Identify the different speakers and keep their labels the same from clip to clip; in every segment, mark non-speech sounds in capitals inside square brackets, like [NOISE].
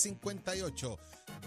Speaker 1: y 58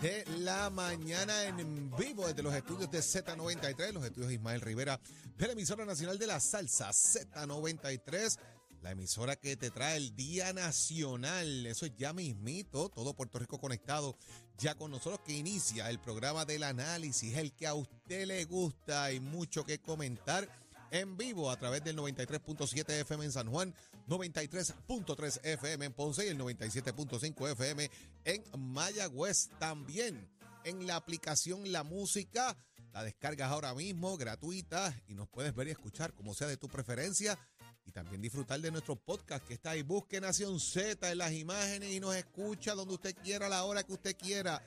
Speaker 1: de la mañana en vivo desde los estudios de Z93, los estudios de Ismael Rivera de la emisora nacional de la salsa Z93, la emisora que te trae el Día Nacional. Eso es ya mismito, todo Puerto Rico conectado ya con nosotros que inicia el programa del análisis, el que a usted le gusta y mucho que comentar en vivo a través del 93.7 FM en San Juan, 93.3 FM en Ponce y el 97.5 FM en Mayagüez. También en la aplicación La Música, la descargas ahora mismo gratuita y nos puedes ver y escuchar como sea de tu preferencia. Y también disfrutar de nuestro podcast que está ahí. Busque Nación Z en las imágenes y nos escucha donde usted quiera, a la hora que usted quiera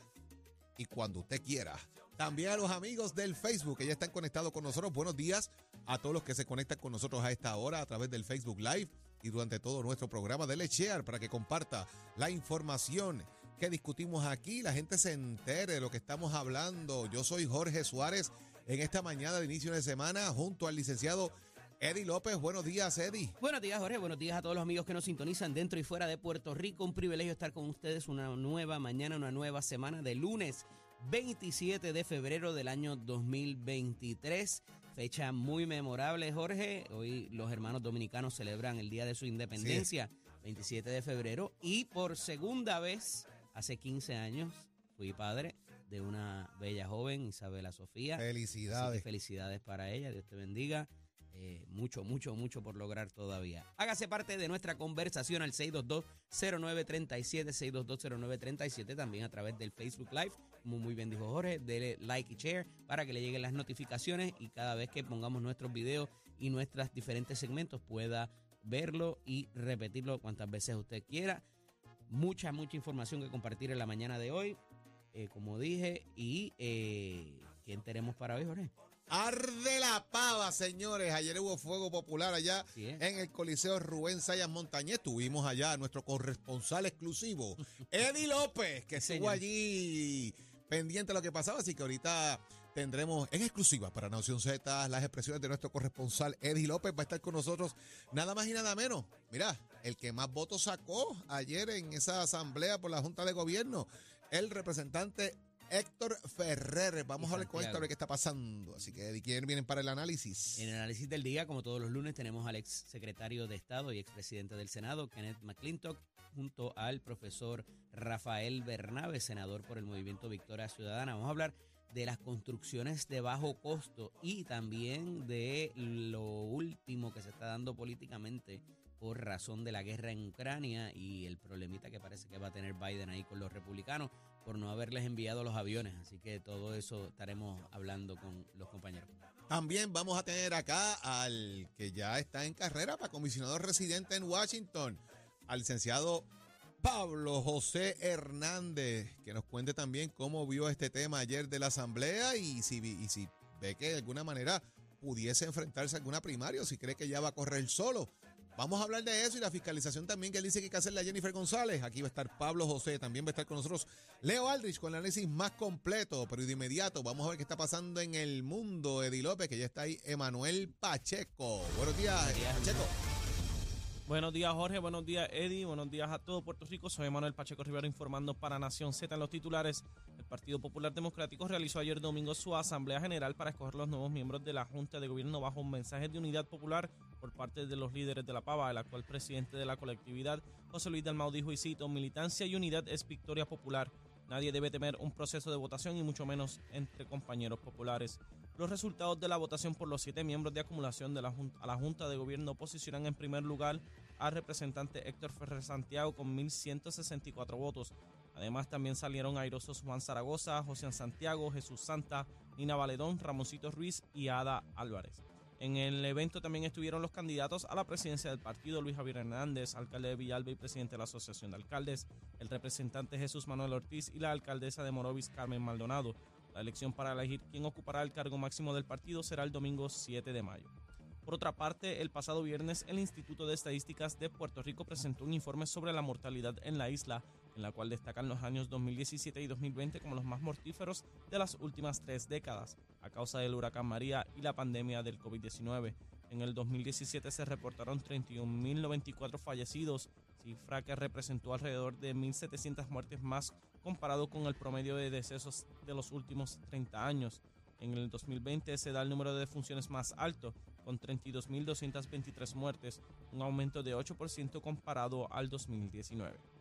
Speaker 1: y cuando usted quiera. También a los amigos del Facebook que ya están conectados con nosotros. Buenos días a todos los que se conectan con nosotros a esta hora a través del Facebook Live y durante todo nuestro programa. Dele share para que comparta la información que discutimos aquí. La gente se entere de lo que estamos hablando. Yo soy Jorge Suárez en esta mañana de inicio de semana junto al licenciado Eddie López. Buenos días, Eddie.
Speaker 2: Buenos días, Jorge. Buenos días a todos los amigos que nos sintonizan dentro y fuera de Puerto Rico. Un privilegio estar con ustedes una nueva mañana, una nueva semana de lunes 27 de febrero del año 2023. Fecha muy memorable, Jorge. Hoy los hermanos dominicanos celebran el día de su independencia, 27 de febrero. Y por segunda vez, hace 15 años, fui padre de una bella joven, Isabela Sofía. Así que
Speaker 1: Felicidades.
Speaker 2: felicidades para ella, Dios te bendiga. Eh, mucho, mucho, mucho por lograr todavía. Hágase parte de nuestra conversación al 622-0937, 622-0937, también a través del Facebook Live. Como muy bien dijo Jorge, dele like y share para que le lleguen las notificaciones y cada vez que pongamos nuestros videos y nuestros diferentes segmentos pueda verlo y repetirlo cuantas veces usted quiera. Mucha, mucha información que compartir en la mañana de hoy, eh, como dije, y eh, ¿quién tenemos para hoy, Jorge?
Speaker 1: Arde la pava, señores. Ayer hubo fuego popular allá
Speaker 2: es.
Speaker 1: en el Coliseo Rubén Sayas Montañez. Tuvimos allá a nuestro corresponsal exclusivo, [LAUGHS] Eddie López, que
Speaker 2: Sí,
Speaker 1: estuvo
Speaker 2: señor.
Speaker 1: allí pendiente de lo que pasaba. Así que ahorita tendremos en exclusiva para Nación Z las expresiones de nuestro corresponsal Eddie López. Va a estar con nosotros nada más y nada menos. Mira, el que más votos sacó ayer en esa asamblea por la Junta de Gobierno, el representante Héctor Ferrer. Vamos a hablar con a ver qué está pasando. Así que, Eddie, ¿quién vienen para el análisis?
Speaker 2: En el análisis del día, como todos los lunes, tenemos al ex secretario de Estado y expresidente del Senado, Kenneth McClintock, junto al profesor Rafael Bernabe, senador por el Movimiento Victoria Ciudadana. Vamos a hablar de las construcciones de bajo costo y también de lo último que se está dando políticamente por razón de la guerra en Ucrania y el problemita que parece que va a tener Biden ahí con los republicanos por no haberles enviado los aviones. Así que todo eso estaremos hablando con los compañeros.
Speaker 1: También vamos a tener acá al que ya está en carrera para comisionado residente en Washington, al licenciado Pablo José Hernández, que nos cuente también cómo vio este tema ayer de la asamblea y si, y si ve que de alguna manera pudiese enfrentarse a alguna primaria o si cree que ya va a correr solo. Vamos a hablar de eso y la fiscalización también que él dice que hay que hacerle a Jennifer González. Aquí va a estar Pablo José, también va a estar con nosotros Leo Aldrich con el análisis más completo, pero de inmediato vamos a ver qué está pasando en el mundo. Eddie López, que ya está ahí, Emanuel Pacheco. Buenos días,
Speaker 2: Buenos días,
Speaker 1: Pacheco.
Speaker 3: Buenos días, Jorge. Buenos días, Eddie. Buenos días a todo Puerto Rico. Soy Manuel Pacheco Rivera informando para Nación Z en los titulares. El Partido Popular Democrático realizó ayer domingo su Asamblea General para escoger los nuevos miembros de la Junta de Gobierno bajo un mensaje de unidad popular por parte de los líderes de la Pava. El actual presidente de la colectividad, José Luis Dalmau, dijo y cito, militancia y unidad es victoria popular. Nadie debe temer un proceso de votación y mucho menos entre compañeros populares. Los resultados de la votación por los siete miembros de acumulación de la junta, a la Junta de Gobierno posicionan en primer lugar al representante Héctor Ferrer Santiago con 1.164 votos. Además, también salieron airosos Juan Zaragoza, José Santiago, Jesús Santa, Nina Valedón, Ramoncito Ruiz y Ada Álvarez. En el evento también estuvieron los candidatos a la presidencia del partido, Luis Javier Hernández, alcalde de Villalba y presidente de la Asociación de Alcaldes, el representante Jesús Manuel Ortiz y la alcaldesa de Morovis, Carmen Maldonado. La elección para elegir quién ocupará el cargo máximo del partido será el domingo 7 de mayo. Por otra parte, el pasado viernes el Instituto de Estadísticas de Puerto Rico presentó un informe sobre la mortalidad en la isla, en la cual destacan los años 2017 y 2020 como los más mortíferos de las últimas tres décadas, a causa del huracán María y la pandemia del COVID-19. En el 2017 se reportaron 31.094 fallecidos, cifra que representó alrededor de 1.700 muertes más comparado con el promedio de decesos de los últimos 30 años. En el 2020 se da el número de defunciones más alto, con 32.223 muertes, un aumento de 8% comparado al 2019.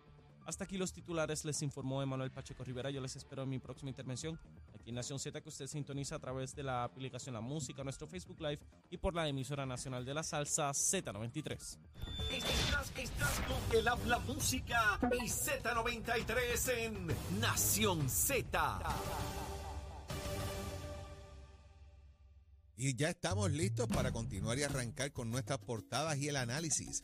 Speaker 3: Hasta aquí los titulares, les informó Emanuel Pacheco Rivera. Yo les espero en mi próxima intervención aquí en Nación Z, que usted sintoniza a través de la aplicación La Música, nuestro Facebook Live y por la emisora nacional de la salsa Z93.
Speaker 4: Estás, estás con el habla música y Z93 en Nación Z.
Speaker 1: Y ya estamos listos para continuar y arrancar con nuestras portadas y el análisis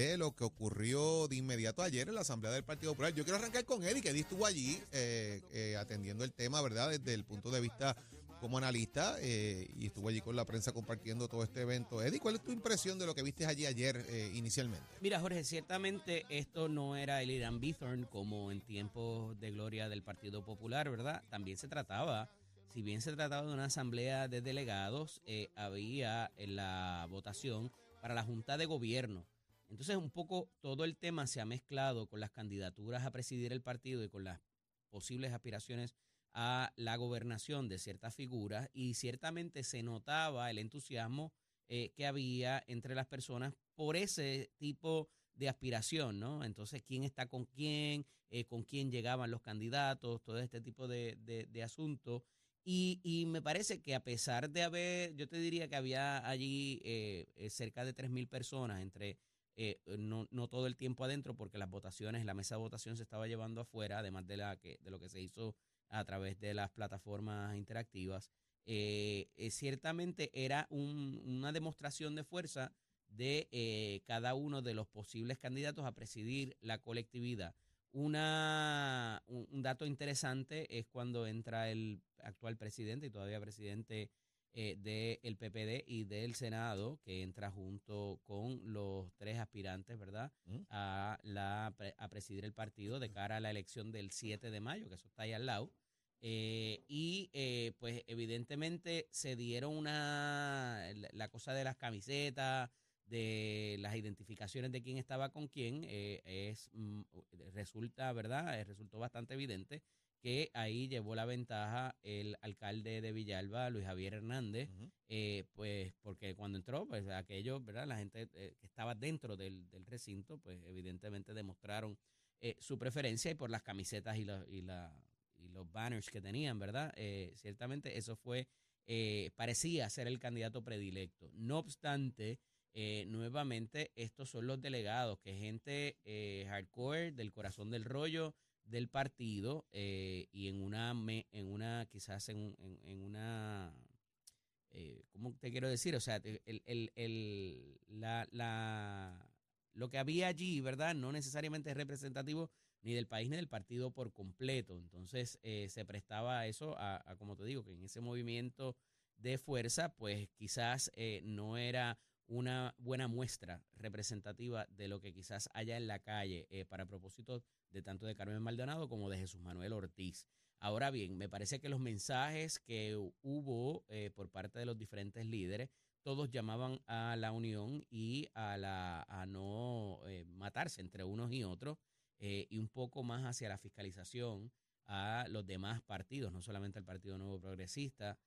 Speaker 1: de lo que ocurrió de inmediato ayer en la Asamblea del Partido Popular. Yo quiero arrancar con que Eddie estuvo allí eh, eh, atendiendo el tema, ¿verdad? Desde el punto de vista como analista eh, y estuvo allí con la prensa compartiendo todo este evento. Eddie, ¿cuál es tu impresión de lo que viste allí ayer inicialmente?
Speaker 2: Mira, Jorge, ciertamente esto no era el Irán Bithorn como en tiempos de gloria del Partido Popular, ¿verdad? También se trataba si bien se trataba de una asamblea de delegados, había en la votación para la Junta de Gobierno. Entonces, un poco todo el tema se ha mezclado con las candidaturas a presidir el partido y con las posibles aspiraciones a la gobernación de ciertas figuras y ciertamente se notaba el entusiasmo eh, que había entre las personas por ese tipo de aspiración, ¿no? Entonces, ¿quién está con quién? Eh, ¿Con quién llegaban los candidatos? Todo este tipo de, asuntos. Y, me parece que a pesar de haber, yo te diría que había allí eh, cerca de 3.000 personas, entre eh, no, no, todo el tiempo adentro, porque las votaciones, la mesa de votación se estaba llevando afuera, además de, la que, de lo que se hizo a través de las plataformas interactivas. ciertamente era una demostración de fuerza de cada uno de los posibles candidatos a presidir la colectividad. Una, un, dato interesante es cuando entra el actual presidente y todavía presidente eh, del PPD y del Senado, que entra junto con los tres aspirantes, ¿verdad?, mm. a, la, a presidir el partido de cara a la elección del 7 de mayo, que eso está ahí al lado. Eh, y eh, pues evidentemente se dieron una, la cosa de las camisetas, de las identificaciones de quién estaba con quién, eh, es, mm, resulta, ¿verdad? Eh, resultó bastante evidente que ahí llevó la ventaja el alcalde de Villalba, Luis Javier Hernández, eh, pues porque cuando entró, pues aquello, ¿verdad? La gente que estaba dentro del, recinto, pues evidentemente demostraron su preferencia y por las camisetas y, los, y, la, y los banners que tenían, ¿verdad? ciertamente eso fue, parecía ser el candidato predilecto. No obstante, eh, nuevamente estos son los delegados, que gente eh, hardcore del corazón del rollo del partido eh, y en una, en una quizás en, en, una, ¿cómo te quiero decir? O sea, el, el, el, la, la, lo que había allí, ¿verdad? No necesariamente es representativo ni del país ni del partido por completo. Entonces se prestaba eso, a, a, como te digo, que en ese movimiento de fuerza, pues quizás no era una buena muestra representativa de lo que quizás haya en la calle eh, para propósito de tanto de Carmen Maldonado como de Jesús Manuel Ortiz. Ahora bien, me parece que los mensajes que hubo eh, por parte de los diferentes líderes, todos llamaban a la unión y a, la, a no eh, matarse entre unos y otros y un poco más hacia la fiscalización a los demás partidos, no solamente al Partido Nuevo Progresista,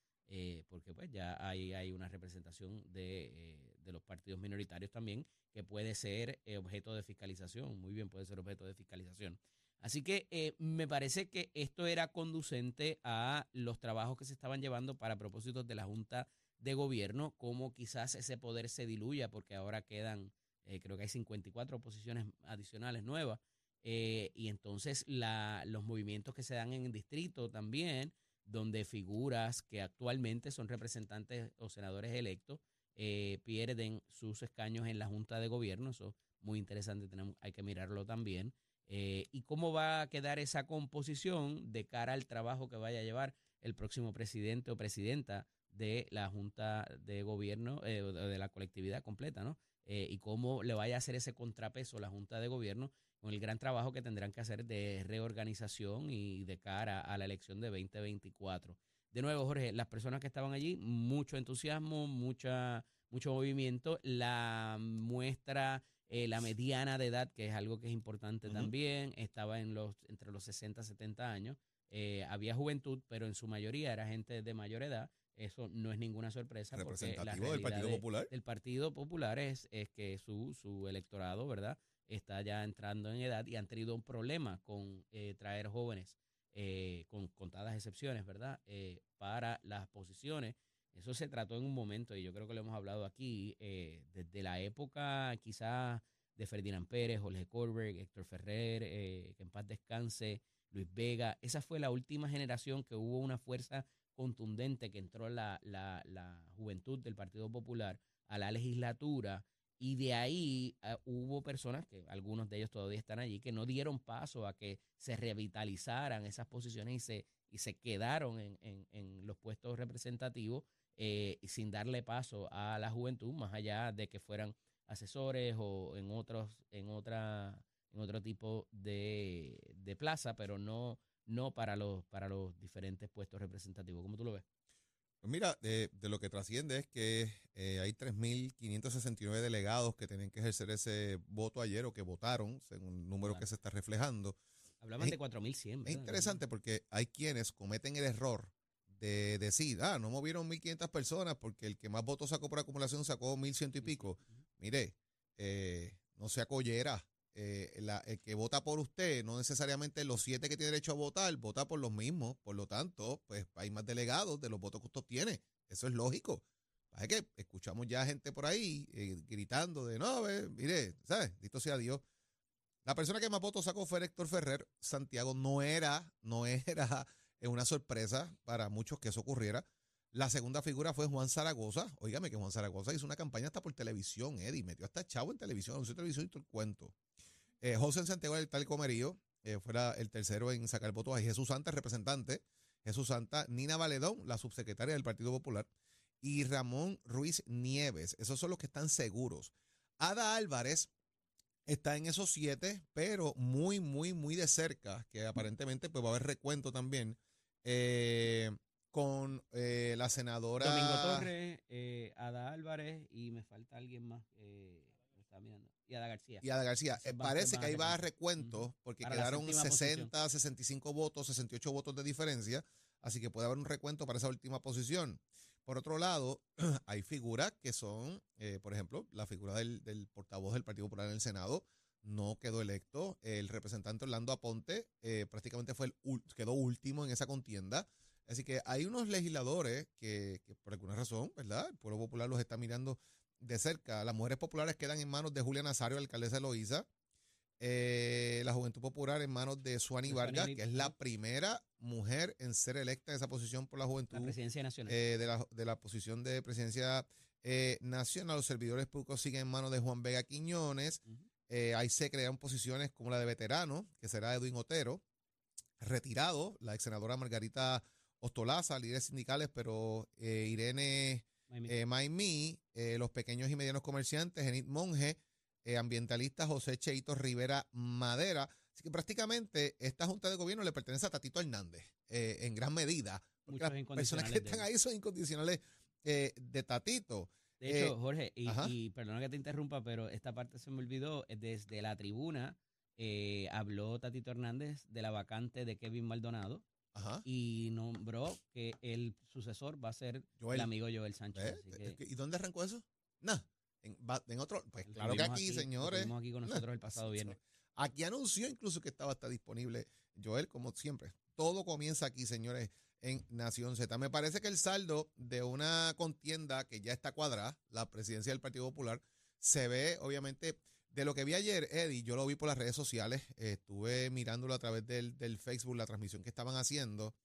Speaker 2: porque pues ya hay, hay una representación de, de los partidos minoritarios también, que puede ser eh, objeto de fiscalización, muy bien puede ser objeto de fiscalización. Así que eh, me parece que esto era conducente a los trabajos que se estaban llevando para propósitos de la Junta de Gobierno, como quizás ese poder se diluya, porque ahora quedan, eh, creo que hay 54 posiciones adicionales nuevas, y entonces los movimientos que se dan en el distrito también, donde figuras que actualmente son representantes o senadores electos, pierden sus escaños en la Junta de Gobierno, eso es muy interesante, tenemos, hay que mirarlo también. Eh, y cómo va a quedar esa composición de cara al trabajo que vaya a llevar el próximo presidente o presidenta de la Junta de Gobierno, eh, de la colectividad completa, ¿no? Eh, y cómo le vaya a hacer ese contrapeso la Junta de Gobierno con el gran trabajo que tendrán que hacer de reorganización y de cara a la elección de 2024. De nuevo, Jorge, las personas que estaban allí, mucho entusiasmo, mucha, mucho movimiento. La muestra eh, la mediana de edad, que es algo que es importante también, estaba en los, entre los 60 y 70 años. Eh, había juventud, pero en su mayoría era gente de mayor edad. Eso no es ninguna sorpresa.
Speaker 1: Porque la del Partido Popular.
Speaker 2: El Partido Popular es, es que su, su electorado, ¿verdad? Está ya entrando en edad y han tenido un problema con eh, traer jóvenes, con contadas excepciones, ¿verdad? para las posiciones eso se trató en un momento, y yo creo que lo hemos hablado aquí, eh, desde la época quizás de Ferdinand Pérez, Jorge Corberg, Héctor Ferrer, eh, que en paz descanse, Luis Vega. Esa fue la última generación que hubo una fuerza contundente que entró la, la, la juventud del Partido Popular a la legislatura y de ahí ah, hubo personas, que algunos de ellos todavía están allí, que no dieron paso a que se revitalizaran esas posiciones y se, y se quedaron en, en, en los puestos representativos eh, sin darle paso a la juventud, más allá de que fueran asesores o en otros, en otra, en otro tipo de, de plaza, pero no, no para los, para los diferentes puestos representativos. ¿Cómo tú lo ves?
Speaker 1: Pues mira, de, lo que trasciende es que eh, hay 3.569 delegados que tienen que ejercer ese voto ayer o que votaron, según el número que se está reflejando.
Speaker 2: Hablaban de 4.100.
Speaker 1: Es interesante porque hay quienes cometen el error de decir, ah, no movieron 1.500 personas porque el que más votos sacó por acumulación sacó 1.100 y pico. Mire, eh, no sea collera. Eh, el que vota por usted, no necesariamente los siete que tiene derecho a votar, vota por los mismos. Por lo tanto, pues hay más delegados de los votos que usted tiene. Eso es lógico. Es que escuchamos ya gente por ahí eh, gritando de no, mire, ¿sabes? Dito sea Dios. La persona que más votos sacó fue Héctor Ferrer. Santiago no era, no era [LAUGHS] una sorpresa para muchos que eso ocurriera. La segunda figura fue Juan Zaragoza. Óigame que Juan Zaragoza hizo una campaña hasta por televisión, Eddie. Metió hasta chavo en televisión, anunció televisión y todo el cuento. Eh, José Santiago del Tal Comerío eh, fuera el tercero en sacar votos ahí. Jesús Santa, representante. Jesús Santa. Nina Valedón, la subsecretaria del Partido Popular. Y Ramón Ruiz Nieves. Esos son los que están seguros. Ada Álvarez está en esos siete, pero muy, muy, muy de cerca, que aparentemente pues va a haber recuento también eh, con eh, la senadora.
Speaker 2: Domingo Torres, Ada Álvarez y me falta alguien más. Eh, Y Ada García.
Speaker 1: Y Ada García. parece que ahí va a recuento porque quedaron 60, 65 votos, 68 votos de diferencia. Así que puede haber un recuento para esa última posición. Por otro lado, [CLEARS THROAT] hay figuras que son, por ejemplo, la figura del, del, portavoz del Partido Popular en el Senado, no quedó electo. El representante Orlando Aponte eh, prácticamente fue el, quedó último en esa contienda. Así que hay unos legisladores que, por alguna razón, ¿verdad? El pueblo popular los está mirando de cerca. Las mujeres populares quedan en manos de Julia Nazario, alcaldesa de Loíza. Eh, la Juventud Popular en manos de Suani Vargas, que es la primera mujer en ser electa en esa posición por la Juventud. La
Speaker 2: presidencia nacional.
Speaker 1: Eh, de, la, de, la, posición de presidencia nacional. Los servidores públicos siguen en manos de Juan Vega Quiñones. Eh, ahí se crean posiciones como la de veterano, que será Edwin Otero, retirado, la ex senadora Margarita Ostolaza, líderes sindicales, pero eh, eh, los pequeños y medianos comerciantes, Enid Monge, ambientalista José Cheito Rivera Madera. Así que prácticamente esta Junta de Gobierno le pertenece a Tatito Hernández, en gran medida. Porque las personas que están ahí son incondicionales de Tatito.
Speaker 2: De hecho, eh, Jorge, y, perdona que te interrumpa, pero esta parte se me olvidó. Eh, desde la tribuna eh, habló Tatito Hernández de la vacante de Kevin Maldonado. Y nombró que el sucesor va a ser el amigo Joel Sánchez.
Speaker 1: ¿Y dónde arrancó eso? Nada. En, va- en otro, pues claro que aquí, señores.
Speaker 2: tuvimos aquí con nosotros el pasado viernes.
Speaker 1: Aquí anunció incluso que estaba hasta disponible Joel, como siempre. Todo comienza aquí, señores, en Nación Z. Me parece que el saldo de una contienda que ya está cuadrada, la presidencia del Partido Popular, se ve, obviamente, de lo que vi ayer, Eddie, yo lo vi por las redes sociales, eh, estuve mirándolo a través del, del Facebook, la transmisión que estaban haciendo.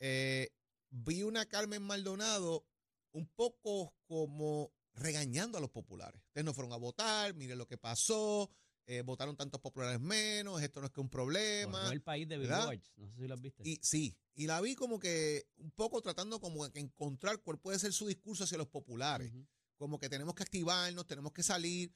Speaker 1: Eh, vi una Carmen Maldonado un poco como regañando a los populares. Ustedes no fueron a votar, miren lo que pasó, eh, votaron tantos populares menos, esto no es que un problema.
Speaker 2: Corrió el país de. Billboards. No sé si lo has visto.
Speaker 1: Y sí, y la vi como que un poco tratando como que encontrar cuál puede ser su discurso hacia los populares. Como que tenemos que activarnos, tenemos que salir.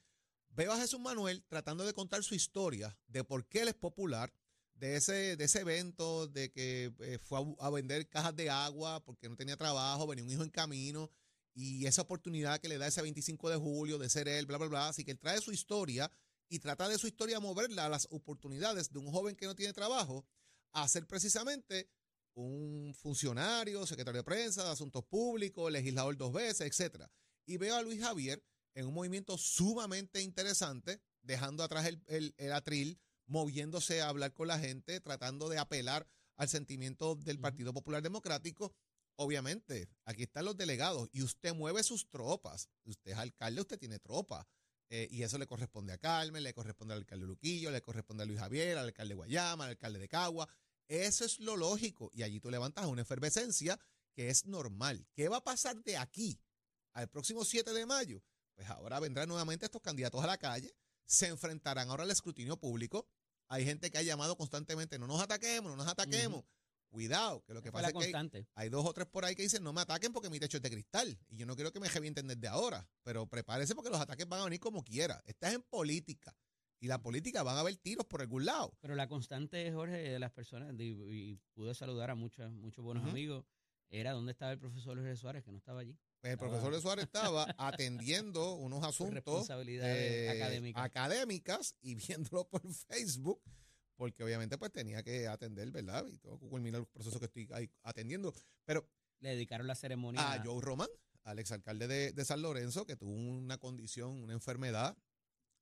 Speaker 1: Veo a Jesús Manuel tratando de contar su historia de por qué él es popular, de ese, de ese evento, de que eh, fue a, vender cajas de agua porque no tenía trabajo, venía un hijo en camino, y esa oportunidad que le da ese 25 de julio de ser él, bla, bla, bla. Así que él trae su historia y trata de su historia moverla a las oportunidades de un joven que no tiene trabajo a ser precisamente un funcionario, secretario de prensa, de asuntos públicos, legislador dos veces, etcétera. Y veo a Luis Javier en un movimiento sumamente interesante, dejando atrás el, el- el atril, moviéndose a hablar con la gente, tratando de apelar al sentimiento del. Partido Popular Democrático. Obviamente, aquí están los delegados y usted mueve sus tropas. Usted es alcalde, usted tiene tropa. Eh, y eso le corresponde a Carmen, le corresponde al alcalde Luquillo, le corresponde a Luis Javier, al alcalde de Guayama, al alcalde de Cagua. Eso es lo lógico. Y allí tú levantas una efervescencia que es normal. ¿Qué va a pasar de aquí al próximo 7 de mayo? Pues ahora vendrán nuevamente estos candidatos a la calle, se enfrentarán ahora al escrutinio público. Hay gente que ha llamado constantemente, no nos ataquemos, no nos ataquemos. Cuidado, que lo que pasa es que hay- dos o tres por ahí que dicen no me ataquen porque mi techo es de cristal y yo no quiero que me revienten desde ahora, pero prepárese porque los ataques van a venir como quiera. Estás en política y la política van a haber tiros por algún lado.
Speaker 2: Pero la constante, Jorge, de las personas, y, y pude saludar a muchos, muchos buenos amigos, era dónde estaba el profesor Jorge Suárez, que no estaba allí.
Speaker 1: Pues el
Speaker 2: Estaba-
Speaker 1: profesor de Suárez estaba [LAUGHS] atendiendo unos asuntos eh,
Speaker 2: académicas.
Speaker 1: académicas y viéndolo por Facebook, porque obviamente pues tenía que atender, ¿verdad? Y tengo que culminar los procesos que estoy ahí atendiendo. Pero
Speaker 2: Le dedicaron la ceremonia.
Speaker 1: a Joe Román, al exalcalde de, de San Lorenzo, que tuvo una condición, una enfermedad,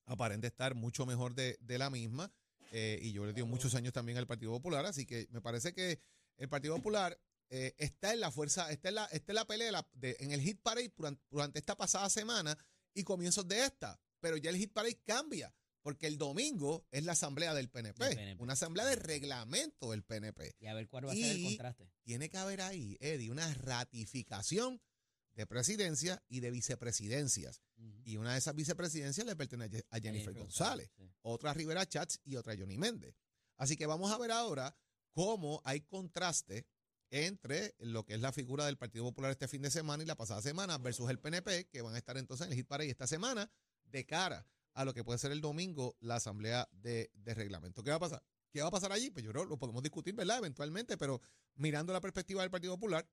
Speaker 1: aparente estar mucho mejor de, de la misma, eh, y yo le dio muchos años también al Partido Popular, así que me parece que el Partido Popular eh, está en la fuerza, está en la, está en la pelea, de la- de- en el hit parade durante, durante esta pasada semana y comienzos de esta, pero ya el hit parade cambia. Porque el domingo es la asamblea del PNP, una asamblea de reglamento del PNP
Speaker 2: Y a ver cuál va a ser el contraste.
Speaker 1: tiene que haber ahí, Eddie, una ratificación de presidencia y de vicepresidencias. Y una de esas vicepresidencias le pertenece a Jennifer González,
Speaker 2: sí.
Speaker 1: otra a Rivera Chats y otra a Johnny Méndez. Así que vamos a ver ahora cómo hay contraste entre lo que es la figura del Partido Popular este fin de semana y la pasada semana versus el PNP, que van a estar entonces en el hit esta semana de cara a lo que puede ser el domingo la asamblea de, de reglamento. ¿Qué va a pasar? ¿Qué va a pasar allí? Pues yo creo lo podemos discutir, ¿verdad? Eventualmente, pero mirando la perspectiva del Partido Popular,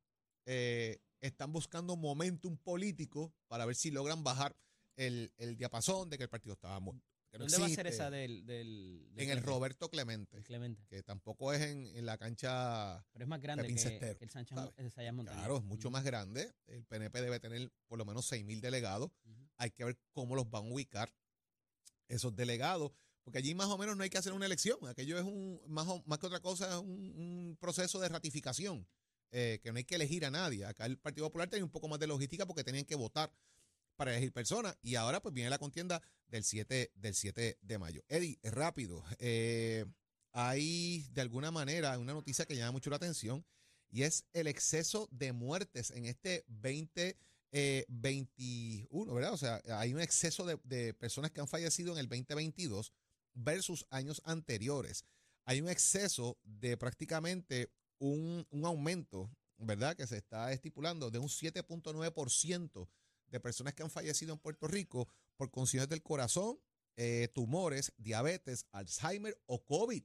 Speaker 1: eh, están buscando momentum político para ver si logran bajar el, el diapasón de que el partido estaba muerto. No
Speaker 2: ¿Dónde va a ser esa del, del, del
Speaker 1: En el? Roberto Clemente,
Speaker 2: Clemente.
Speaker 1: que tampoco es en, en la cancha
Speaker 2: Pero es más grande que, que el Sánchez Montaña.
Speaker 1: Claro, es mucho más grande. El PNP debe tener por lo menos 6 mil delegados. Hay que ver cómo los van a ubicar esos delegados, porque allí más o menos no hay que hacer una elección. Aquello es un, más, o- más que otra cosa, es un, un proceso de ratificación, eh, que no hay que elegir a nadie. Acá el Partido Popular tenía un poco más de logística porque tenían que votar para elegir personas. Y ahora pues viene la contienda del 7, del 7 de mayo. Eddie, rápido. eh, hay de alguna manera una noticia que llama mucho la atención y es el exceso de muertes en este 2021, ¿verdad? O sea, hay un exceso de, de personas que han fallecido en el 2022 versus años anteriores. Hay un exceso de prácticamente un, un aumento, ¿verdad? Que se está estipulando de un 7.9% de personas que han fallecido en Puerto Rico por condiciones del corazón, eh, tumores, diabetes, Alzheimer o COVID.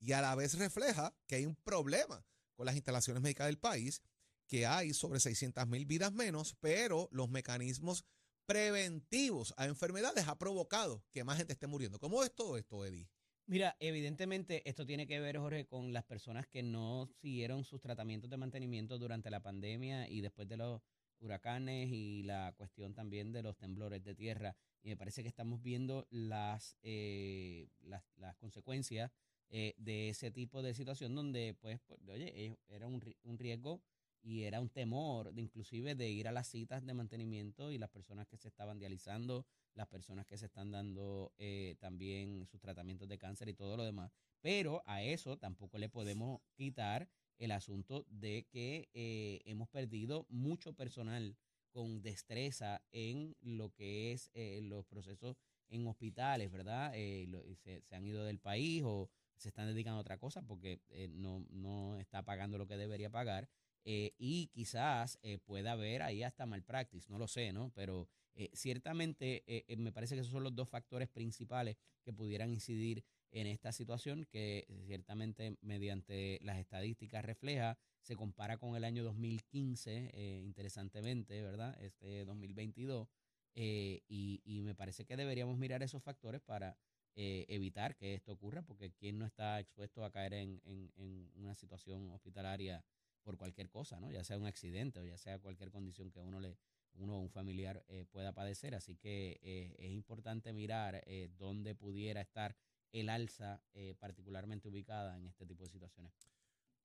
Speaker 1: Y a la vez refleja que hay un problema con las instalaciones médicas del país, que hay sobre 600 mil vidas menos, pero los mecanismos preventivos a enfermedades ha provocado que más gente esté muriendo. ¿Cómo es todo esto, Eddie?
Speaker 2: Mira, evidentemente esto tiene que ver, Jorge, con las personas que no siguieron sus tratamientos de mantenimiento durante la pandemia y después de los huracanes y la cuestión también de los temblores de tierra. y me parece que estamos viendo las, eh, las, consecuencias eh, de ese tipo de situación donde, pues, pues oye, eh, era un, un riesgo y era un temor de inclusive de ir a las citas de mantenimiento y las personas que se estaban dializando, las personas que se están dando eh, también sus tratamientos de cáncer y todo lo demás. Pero a eso tampoco le podemos quitar el asunto de que eh, hemos perdido mucho personal con destreza en lo que es eh, los procesos en hospitales, ¿verdad? Eh, lo- se, se han ido del país o se están dedicando a otra cosa porque eh, no, no está pagando lo que debería pagar. eh, y quizás eh, pueda haber ahí hasta malpractice, no lo sé, ¿no? Pero ciertamente me parece que esos son los dos factores principales que pudieran incidir en esta situación que ciertamente mediante las estadísticas refleja, se compara con el año 2015, eh, interesantemente, ¿verdad? Este 2022, eh, y, y me parece que deberíamos mirar esos factores para eh, evitar que esto ocurra, porque quién no está expuesto a caer en, en- en una situación hospitalaria por cualquier cosa, ¿no? Ya sea un accidente o ya sea cualquier condición que uno le uno o un familiar pueda padecer, así que es importante mirar dónde pudiera estar el alza eh, particularmente ubicada en este tipo de situaciones.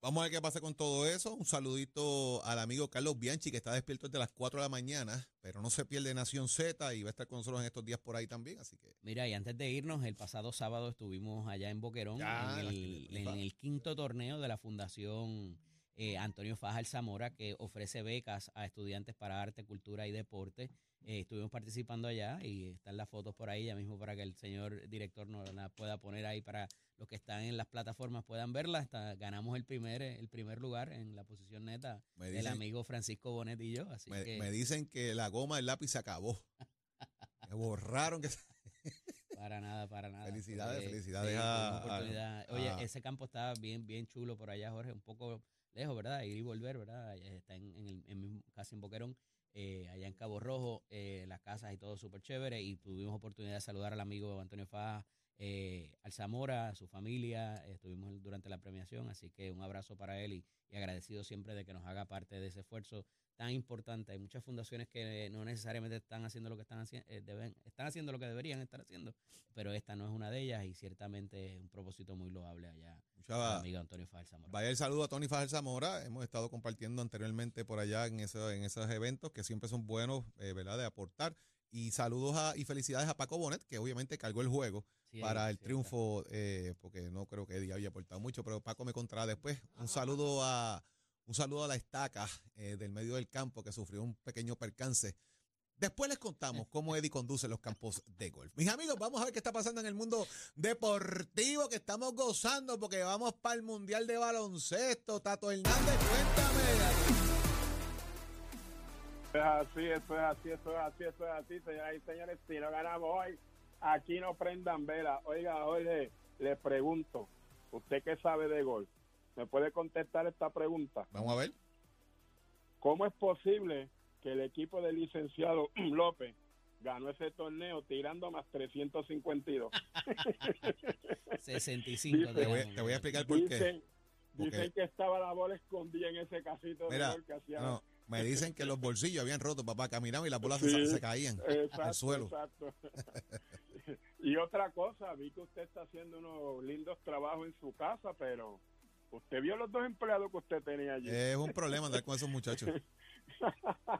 Speaker 1: Vamos a ver qué pasa con todo eso. Un saludito al amigo Carlos Bianchi, que está despierto desde las 4 de la mañana, pero no se pierde Nación Z y va a estar con nosotros en estos días por ahí también. Así que
Speaker 2: Mira, y antes de irnos, el pasado sábado estuvimos allá en Boquerón
Speaker 1: Ya,
Speaker 2: en,
Speaker 1: la-
Speaker 2: el,
Speaker 1: la-
Speaker 2: en el quinto torneo de la Fundación eh, Antonio Fajal Zamora, que ofrece becas a estudiantes para arte, cultura y deporte. Eh, estuvimos participando allá y están las fotos por ahí, ya mismo para que el señor director nos las pueda poner ahí para los que están en las plataformas puedan verlas. Está- ganamos el primer, el primer lugar en la posición neta
Speaker 1: dicen,
Speaker 2: amigo Francisco Bonet y yo. Así
Speaker 1: me,
Speaker 2: que
Speaker 1: me dicen que la goma del lápiz se acabó. [LAUGHS] Me borraron que [LAUGHS]
Speaker 2: Para nada, para nada.
Speaker 1: Felicidades, felicidades
Speaker 2: sí,
Speaker 1: a-
Speaker 2: tuvimos
Speaker 1: a-
Speaker 2: oportunidad. Oye,
Speaker 1: a-
Speaker 2: ese campo está bien, bien chulo por allá, Jorge, un poco lejos, ¿verdad? Ir y volver, ¿verdad? Está en, en el, en casi en Boquerón, eh, allá en Cabo Rojo, eh, las casas y todo súper chévere. Y tuvimos oportunidad de saludar al amigo Antonio Faja, eh, Alzamora, a su familia. estuvimos durante la premiación, así que un abrazo para él y agradecido siempre de que nos haga parte de ese esfuerzo tan importante. Hay muchas fundaciones que no necesariamente están haciendo lo que están haciendo, deben, están haciendo lo que deberían estar haciendo, pero esta no es una de ellas y ciertamente es un propósito muy loable allá.
Speaker 1: Mucha-
Speaker 2: amigo Antonio Fajal Zamora.
Speaker 1: Vaya el saludo a Tony Fajer Zamora. Hemos estado compartiendo anteriormente por allá en, eso- en esos eventos que siempre son buenos, eh, ¿verdad? De aportar. Y saludos a- y felicidades a Paco Bonet, que obviamente cargó el juego
Speaker 2: Sí,
Speaker 1: para el triunfo, eh, porque no creo que Eddie había aportado mucho, pero Paco me contará después. Un saludo a un saludo a la estaca eh, del medio del campo que sufrió un pequeño percance. Después les contamos cómo Eddie conduce los campos de golf. Mis amigos, vamos a ver qué está pasando en el mundo deportivo que estamos gozando porque vamos para el Mundial de Baloncesto. Tato Hernández, cuéntame.
Speaker 5: Eso es así, eso es así, eso es así, eso es así, señoras y señores. Si no ganamos hoy, aquí no prendan vela. Oiga, Jorge, le pregunto, ¿usted qué sabe de golf? ¿Me puede contestar esta pregunta?
Speaker 1: Vamos a ver.
Speaker 5: ¿Cómo es posible que el equipo del licenciado [CLEARS THROAT] López ganó ese torneo tirando más 352?
Speaker 2: 65 [LAUGHS]
Speaker 5: Dice-
Speaker 1: Te voy, te voy a explicar por qué.
Speaker 5: Dicen,
Speaker 1: Porque-
Speaker 5: dicen que estaba la bola escondida en ese casito de
Speaker 1: Mira,
Speaker 5: gol que hacía.
Speaker 1: no, me dicen que los bolsillos habían roto, papá. Caminaban y las bolas
Speaker 5: Sí.
Speaker 1: se, se caían
Speaker 5: Exacto,
Speaker 1: al suelo.
Speaker 5: exacto. [LAUGHS] y otra cosa, vi que usted está haciendo unos lindos trabajos en su casa, pero usted vio los dos empleados que usted tenía allí.
Speaker 1: Es un problema andar con esos muchachos.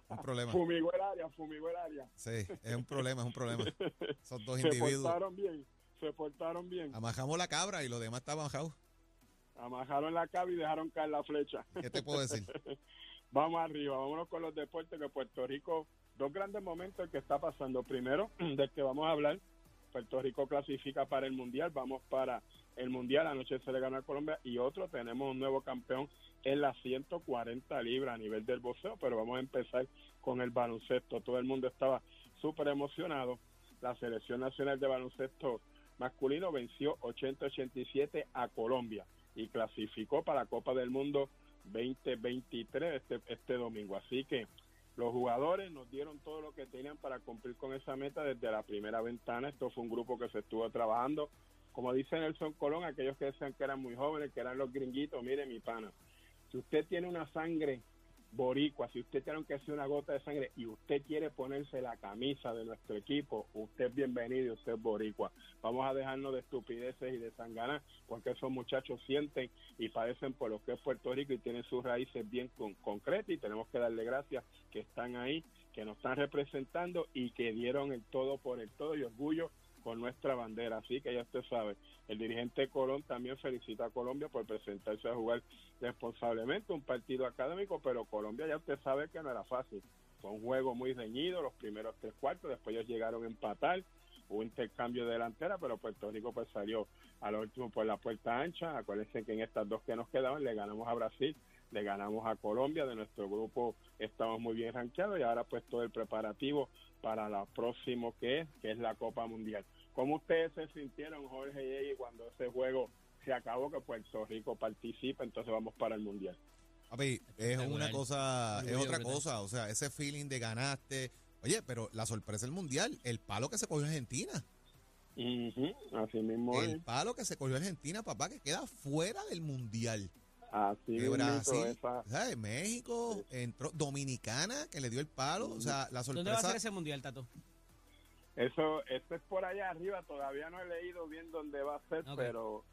Speaker 1: Un problema.
Speaker 5: fumigó el área, fumigó el área.
Speaker 1: Sí, es un problema, es un problema. Esos dos
Speaker 5: Se
Speaker 1: individuos.
Speaker 5: portaron bien, se portaron bien.
Speaker 1: Amajamos la cabra y los demás estaban bajados.
Speaker 5: Amajaron la cava y dejaron caer la flecha.
Speaker 1: ¿Qué te puedo decir? [LAUGHS]
Speaker 5: Vamos arriba, vámonos con los deportes que Puerto Rico, dos grandes momentos que está pasando. Primero, [CLEARS THROAT] del que vamos a hablar, Puerto Rico clasifica para el Mundial, vamos para el Mundial, anoche se le ganó a Colombia y otro, tenemos un nuevo campeón en las 140 libras a nivel del boxeo, pero vamos a empezar con el baloncesto. Todo el mundo estaba súper emocionado. La selección nacional de baloncesto masculino venció 80-87 a Colombia y clasificó para la Copa del Mundo 2023 este, este domingo. Así que los jugadores nos dieron todo lo que tenían para cumplir con esa meta desde la primera ventana. Esto fue un grupo que se estuvo trabajando. Como dice Nelson Colón, aquellos que decían que eran muy jóvenes, que eran los gringuitos, mire mi pana, si usted tiene una sangre boricua, si usted tiene que hacer una gota de sangre y usted quiere ponerse la camisa de nuestro equipo, usted es bienvenido usted es boricua. Vamos a dejarnos de estupideces y de sanganas, porque esos muchachos sienten y padecen por lo que es Puerto Rico y tienen sus raíces bien con, concretas y tenemos que darle gracias que están ahí, que nos están representando y que dieron el todo por el todo y orgullo con nuestra bandera. Así que ya usted sabe, el dirigente Colón también felicita a Colombia por presentarse a jugar responsablemente un partido académico, pero Colombia ya usted sabe que no era fácil. Fue un juego muy reñido, los primeros tres cuartos, después ellos llegaron a empatar, hubo intercambio de delantera, pero Puerto Rico pues salió a lo último por la puerta ancha. Acuérdense que en estas dos que nos quedaban le ganamos a Brasil, le ganamos a Colombia, de nuestro grupo estamos muy bien rankeados y ahora pues todo el preparativo para la próximo que es, que es la Copa Mundial. ¿Cómo ustedes se sintieron, Jorge y cuando ese juego se acabó, que Puerto Rico participa, entonces vamos para el Mundial?
Speaker 1: Papi, es una cosa, es otra cosa, o sea, ese feeling de ganaste. Oye, pero la sorpresa del mundial, el palo que se cogió Argentina.
Speaker 5: Ujú, Así mismo
Speaker 1: El
Speaker 5: es.
Speaker 1: palo que se cogió Argentina, papá, que queda fuera del mundial.
Speaker 5: Así
Speaker 1: De
Speaker 5: mismo
Speaker 1: Brasil,
Speaker 5: esa-
Speaker 1: ¿sabes? México, entró Dominicana, que le dio el palo. O sea, la
Speaker 2: ¿Dónde va a ser
Speaker 1: sorpresa.
Speaker 2: ese mundial, Tato?
Speaker 5: Eso, esto es por allá arriba, todavía no he leído bien dónde va a ser, pero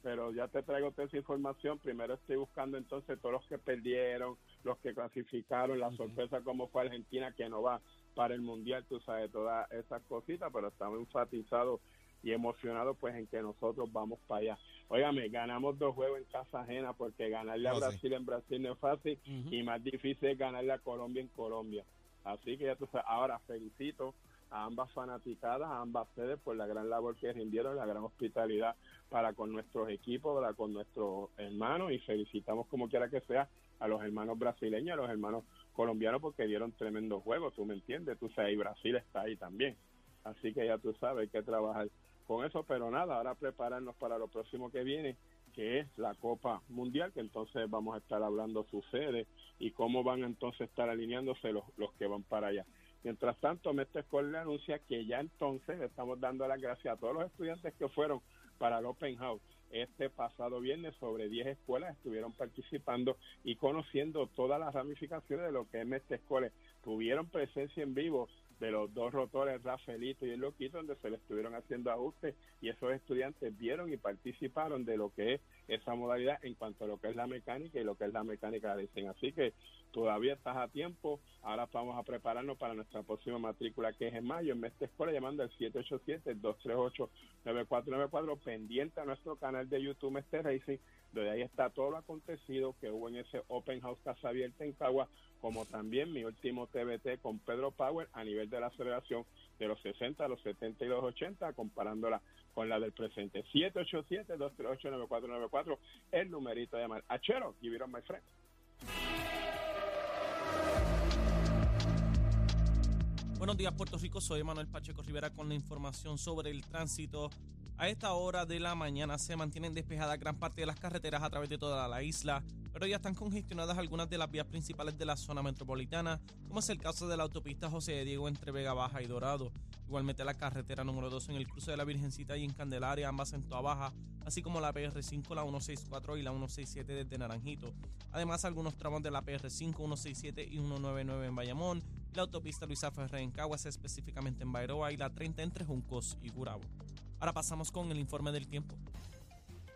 Speaker 5: pero ya te traigo toda esa información. Primero estoy buscando entonces todos los que perdieron, los que clasificaron, la sorpresa como fue Argentina que no va para el Mundial, tú sabes, todas esas cositas, pero estamos enfatizados y emocionados pues en que nosotros vamos para allá. Óigame, ganamos dos juegos en casa ajena porque ganarle a
Speaker 1: No, sí.
Speaker 5: Brasil en Brasil no es fácil y más difícil es ganarle a Colombia en Colombia. Así que ya tú sabes, ahora felicito a ambas fanaticadas, a ambas sedes por la gran labor que rindieron, la gran hospitalidad para con nuestros equipos, para con nuestros hermanos y felicitamos como quiera que sea a los hermanos brasileños, a los hermanos colombianos porque dieron tremendo juego, tú me entiendes, tú sabes, y Brasil está ahí también. Así que ya tú sabes, hay que trabajar con eso, pero nada, ahora prepararnos para lo próximo que viene, que es la Copa Mundial, que entonces vamos a estar hablando sus sedes y cómo van entonces a estar alineándose los, los que van para allá. Mientras tanto, Mestre Escuela le anuncia que ya entonces estamos dando las gracias a todos los estudiantes que fueron para el Open House. Este pasado viernes sobre 10 escuelas estuvieron participando y conociendo todas las ramificaciones de lo que es Mestre Escuela. Tuvieron presencia en vivo de los dos rotores, Rafaelito y el Loquito, donde se le estuvieron haciendo ajustes y esos estudiantes vieron y participaron de lo que es esa modalidad en cuanto a lo que es la mecánica y lo que es la mecánica de diseño. Así que todavía estás a tiempo. Ahora vamos a prepararnos para nuestra próxima matrícula que es en mayo en Mestre Escuela llamando al 787-238-9494 pendiente a nuestro canal de YouTube Mestre Racing donde ahí está todo lo acontecido que hubo en ese Open House Casa Abierta en Cagua como también mi último TBT con Pedro Power a nivel de la aceleración de los 60 a los 70 y los 80 comparándola con la del presente 787-238-9494 el numerito de llamar Achero, give it on my friend
Speaker 3: Buenos días, Puerto Rico. Soy Manuel Pacheco Rivera con la información sobre el tránsito. A esta hora de la mañana se mantienen despejadas gran parte de las carreteras a través de toda la isla, pero ya están congestionadas algunas de las vías principales de la zona metropolitana, como es el caso de la autopista José de Diego entre Vega Baja y Dorado. Igualmente la carretera número 2 en el cruce de la Virgencita y en Candelaria, ambas en Toa Baja, así como la PR5, la 164 y la 167 desde Naranjito. Además, algunos tramos de la PR5, 167 y 199 en Bayamón, la autopista Luisa Ferré en Caguas, específicamente en Bairoa, y la 30 entre Juncos y Gurabo. Ahora pasamos con el informe del tiempo.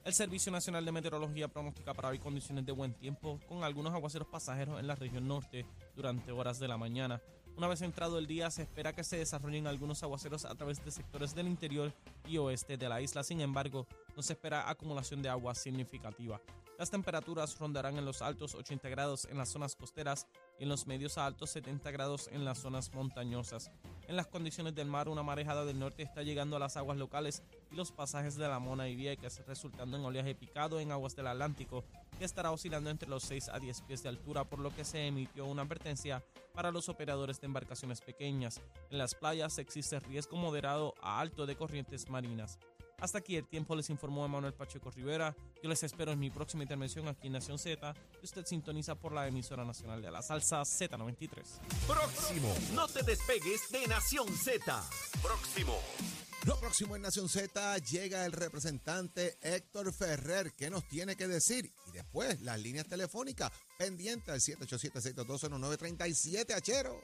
Speaker 3: El Servicio Nacional de Meteorología pronostica para hoy condiciones de buen tiempo, con algunos aguaceros pasajeros en la región norte durante horas de la mañana. Una vez entrado el día, se espera que se desarrollen algunos aguaceros a través de sectores del interior y oeste de la isla. Sin embargo, no se espera acumulación de agua significativa. Las temperaturas rondarán en los altos 80 grados en las zonas costeras y en los medios a altos 70 grados en las zonas montañosas. En las condiciones del mar, una marejada del norte está llegando a las aguas locales y los pasajes de la Mona y Vieques, resultando en oleaje picado en aguas del Atlántico, que estará oscilando entre los 6 a 10 pies de altura, por lo que se emitió una advertencia para los operadores de embarcaciones pequeñas. En las playas existe riesgo moderado a alto de corrientes marinas. Hasta aquí el tiempo les informó Emanuel Pacheco Rivera. Yo les espero en mi próxima intervención aquí en Nación Z, que usted sintoniza por la emisora nacional de la salsa Z93.
Speaker 4: Próximo. No te despegues de Nación Z. Próximo.
Speaker 1: Lo próximo en Nación Z llega el representante Héctor Ferrer. ¿Qué nos tiene que decir? Y después las líneas telefónicas pendientes al 787-622-0937, achero.